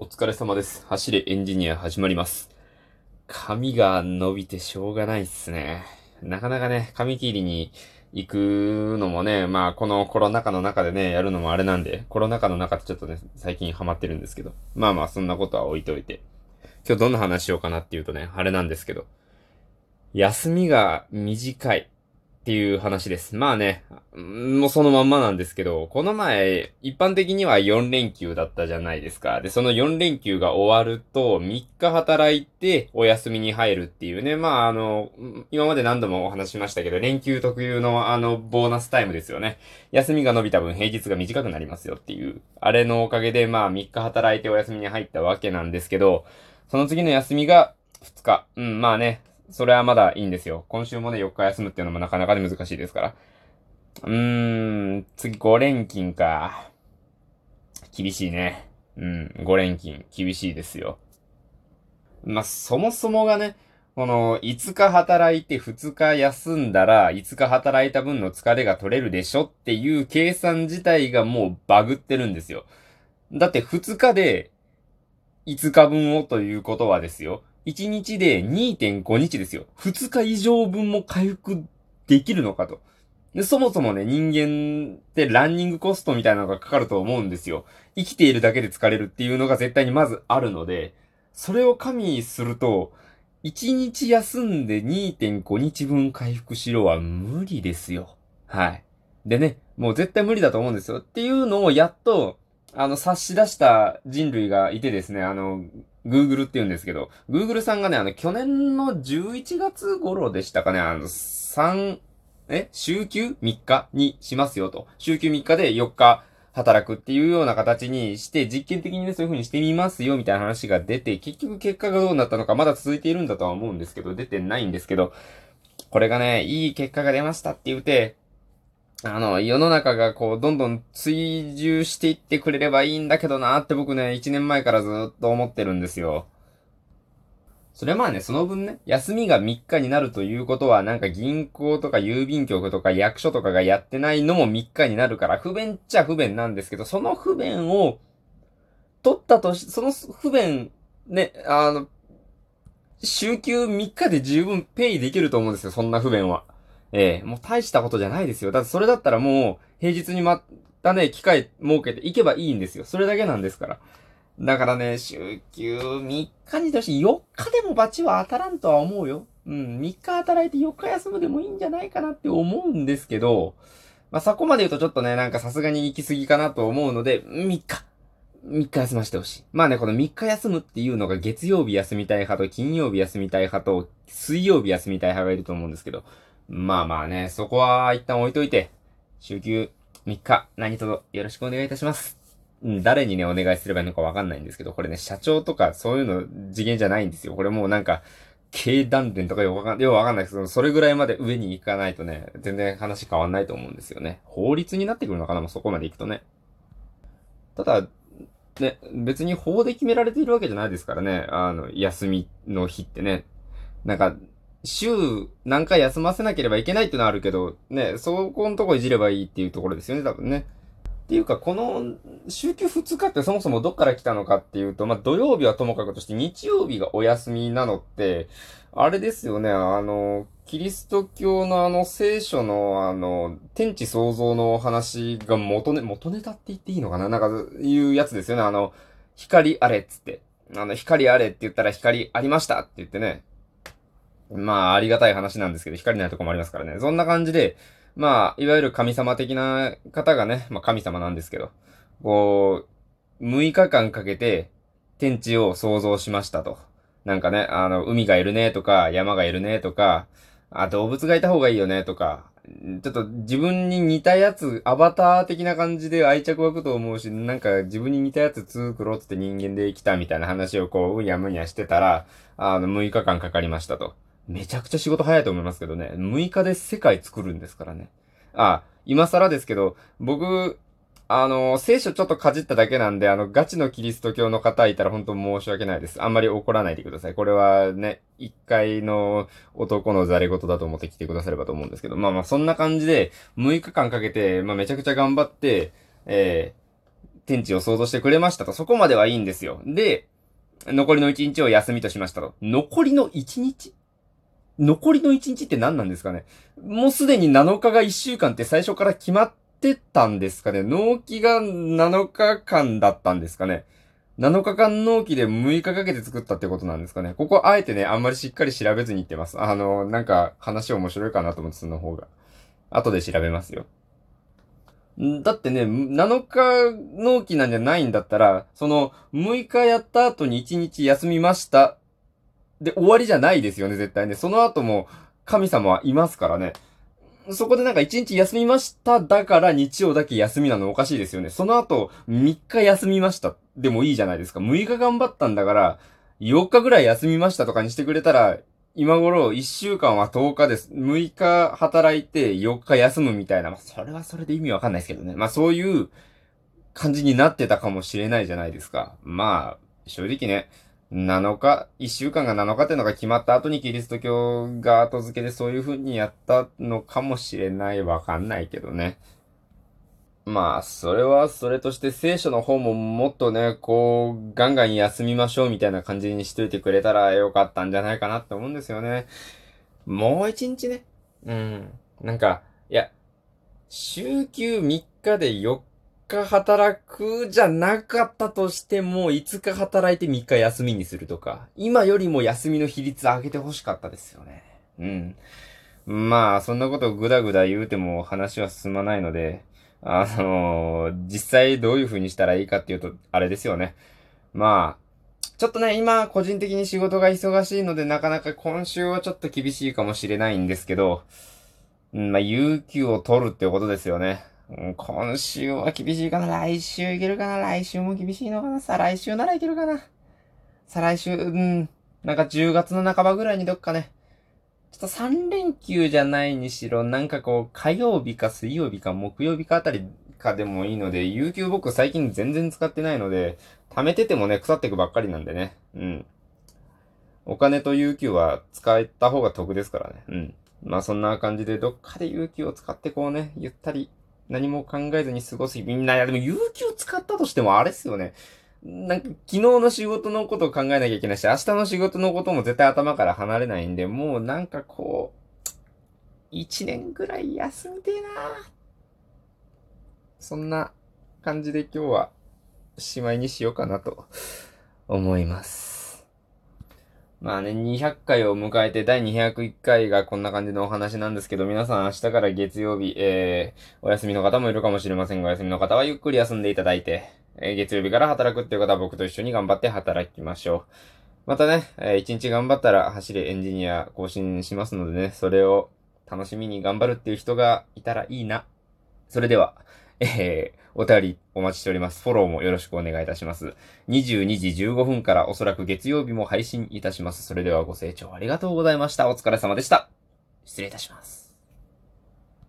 お疲れ様です。走れエンジニア始まります。髪が伸びてしょうがないっすね。なかなかね、髪切りに行くのもね、まあこのコロナ禍の中でね、やるのもあれなんで、コロナ禍の中ってちょっとね、最近ハマってるんですけど。まあまあそんなことは置いといて。今日どんな話しようかなっていうとね、あれなんですけど。休みが短いっていう話です。まあね、もうそのまんまなんですけど、この前、一般的には4連休だったじゃないですか。で、その4連休が終わると、3日働いてお休みに入るっていうね、まああの、今まで何度もお話しましたけど、連休特有のあの、ボーナスタイムですよね。休みが伸びた分平日が短くなりますよっていう、あれのおかげで、まあ3日働いてお休みに入ったわけなんですけど、その次の休みが2日。うん、まあね、それはまだいいんですよ。今週もね、4日休むっていうのもなかなかで難しいですから。うーん、次5連勤か。厳しいね。うん、5連勤、厳しいですよ。まあ、そもそもがね、この、5日働いて2日休んだら、5日働いた分の疲れが取れるでしょっていう計算自体がもうバグってるんですよ。だって2日で5日分をということはですよ。1日で2.5日ですよ。2日以上分も回復できるのかと。そもそもね、人間ってランニングコストみたいなのがかかると思うんですよ。生きているだけで疲れるっていうのが絶対にまずあるので、それを加味すると、1日休んで2.5日分回復しろは無理ですよ。はい。でね、もう絶対無理だと思うんですよ。っていうのをやっと、あの、察し出した人類がいてですね、あの、Google って言うんですけど、Google さんがね、あの、去年の11月頃でしたかね、あの、3、え週休 ?3 日？にしますよと。週休3日で4日働くっていうような形にして、実験的にね、そういう風にしてみますよ、みたいな話が出て、結局結果がどうなったのか、まだ続いているんだとは思うんですけど、出てないんですけど、これがね、いい結果が出ましたって言うて、あの、世の中がこう、どんどん追従していってくれればいいんだけどなって僕ね、1年前からずっと思ってるんですよ。それまあね、その分ね、休みが3日になるということは、なんか銀行とか郵便局とか役所とかがやってないのも3日になるから、不便っちゃ不便なんですけど、その不便を、取ったとし、その不便、ね、あの、週休3日で十分ペイできると思うんですよ、そんな不便は。ええもう大したことじゃないですよ。だってそれだったらもう、平日にまたね、機会設けて行けばいいんですよ。それだけなんですから。だからね、週休3日にとして4日でもバチは当たらんとは思うよ。うん、3日働いて4日休むでもいいんじゃないかなって思うんですけど、まあ、そこまで言うとちょっとね、なんかさすがに行き過ぎかなと思うので、3日。3日休ませてほしい。まあね、この3日休むっていうのが月曜日休みたい派と金曜日休みたい派と水曜日休みたい派がいると思うんですけど、まあまあね、そこは一旦置いといて、週休3日、何卒よろしくお願いいたします。うん、誰にね、お願いすればいいのかわかんないんですけど、これね、社長とかそういうの次元じゃないんですよ。これもうなんか、経団連とかよくわかんよくわかんないですけど、それぐらいまで上に行かないとね、全然話変わんないと思うんですよね。法律になってくるのかなもうそこまで行くとね。ただ、ね、別に法で決められているわけじゃないですからね。あの、休みの日ってね。なんか、週何回休ませなければいけないってのはあるけど、ね、そこのとこいじればいいっていうところですよね、多分ね。っていうか、この、週休2日ってそもそもどっから来たのかっていうと、まあ、土曜日はともかくとして日曜日がお休みなのって、あれですよね、あの、キリスト教のあの聖書のあの、天地創造の話が元ネ、元ネタって言っていいのかな？なんか、いうやつですよね、あの、光あれっつって。あの、光あれって言ったら光ありましたって言ってね。まあ、ありがたい話なんですけど、光ないとこもありますからね。そんな感じで、まあ、いわゆる神様的な方がね、まあ神様なんですけど、こう、6日間かけて天地を創造しましたと。なんかね、あの、海がいるねとか、山がいるねとか、あ、動物がいた方がいいよねとか、ちょっと自分に似たやつ、アバター的な感じで愛着湧くと思うし、なんか自分に似たやつ作ろうって人間で来たみたいな話をこう、うやむやしてたら、あの、6日間かかりましたと。めちゃくちゃ仕事早いと思いますけどね。6日で世界作るんですからね。あ、今更ですけど、僕、あの、聖書ちょっとかじっただけなんで、あの、ガチのキリスト教の方いたら本当申し訳ないです。あんまり怒らないでください。これはね、一回の男のザレ言だと思って来てくださればと思うんですけど、まあまあそんな感じで、6日間かけて、まあめちゃくちゃ頑張って、え天地を想像してくれましたと。そこまではいいんですよ。で、残りの1日を休みとしましたと。残りの1日？残りの1日って何なんですかね？もうすでに7日が1週間って最初から決まってたんですかね？納期が7日間だったんですかね？7日間納期で6日かけて作ったってことなんですかね？ここあえてね、あんまりしっかり調べずに言ってます。あの、なんか話面白いかなと思って、その方が。後で調べますよ。だってね、7日納期なんじゃないんだったら、その、6日やった後に1日休みました。で、終わりじゃないですよね、絶対ね。その後も、神様はいますからね。そこでなんか1日休みましただから日曜だけ休みなのおかしいですよね。その後、3日休みましたでもいいじゃないですか。6日頑張ったんだから、4日ぐらい休みましたとかにしてくれたら、今頃1週間は10日です。6日働いて4日休むみたいな。まあ、それはそれで意味わかんないですけどね。まあそういう感じになってたかもしれないじゃないですか。まあ、正直ね、7日、1週間が7日っていうのが決まった後にキリスト教が後付けでそういう風にやったのかもしれない。わかんないけどね。まあ、それはそれとして聖書の方ももっとね、こう、ガンガン休みましょうみたいな感じにしといてくれたらよかったんじゃないかなって思うんですよね。もう一日ね。うん。なんか、いや、週休3日で4日働くじゃなかったとしても、5日働いて3日休みにするとか、今よりも休みの比率上げてほしかったですよね。うん。まあ、そんなことぐだぐだ言うても話は進まないので、あのー、実際どういう風にしたらいいかっていうと、あれですよね。まあ、ちょっとね、今、個人的に仕事が忙しいので、なかなか今週はちょっと厳しいかもしれないんですけど、うん、まあ、有給を取るってことですよね。今週は厳しいかな来週いけるかな来週も厳しいのかな再来週ならいけるかな再来週、うん、なんか10月の半ばぐらいにどっかね、ちょっと3連休じゃないにしろ、なんかこう、火曜日か水曜日か木曜日かあたりかでもいいので、有給僕最近全然使ってないので、貯めててもね、腐ってくばっかりなんでね。うん。お金と有給は使えた方が得ですからね。うん。まあそんな感じで、どっかで有給を使ってこうね、ゆったり、何も考えずに過ごすみんな、いやでも有給使ったとしてもあれっすよね。なんか、昨日の仕事のことを考えなきゃいけないし、明日の仕事のことも絶対頭から離れないんで、もうなんかこう、一年ぐらい休みてえなそんな感じで今日は、しまいにしようかなと思います。まあね、200回を迎えて第201回がこんな感じのお話なんですけど、皆さん明日から月曜日、えー、お休みの方もいるかもしれませんが、お休みの方はゆっくり休んでいただいて、えー月曜日から働くっていう方は僕と一緒に頑張って働きましょう。またね、えー、一日頑張ったら走れエンジニア更新しますのでね、それを楽しみに頑張るっていう人がいたらいいな。それでは、えー、お便りお待ちしております。フォローもよろしくお願いいたします。22時15分からおそらく月曜日も配信いたします。それではご清聴ありがとうございました。お疲れ様でした。失礼いたします。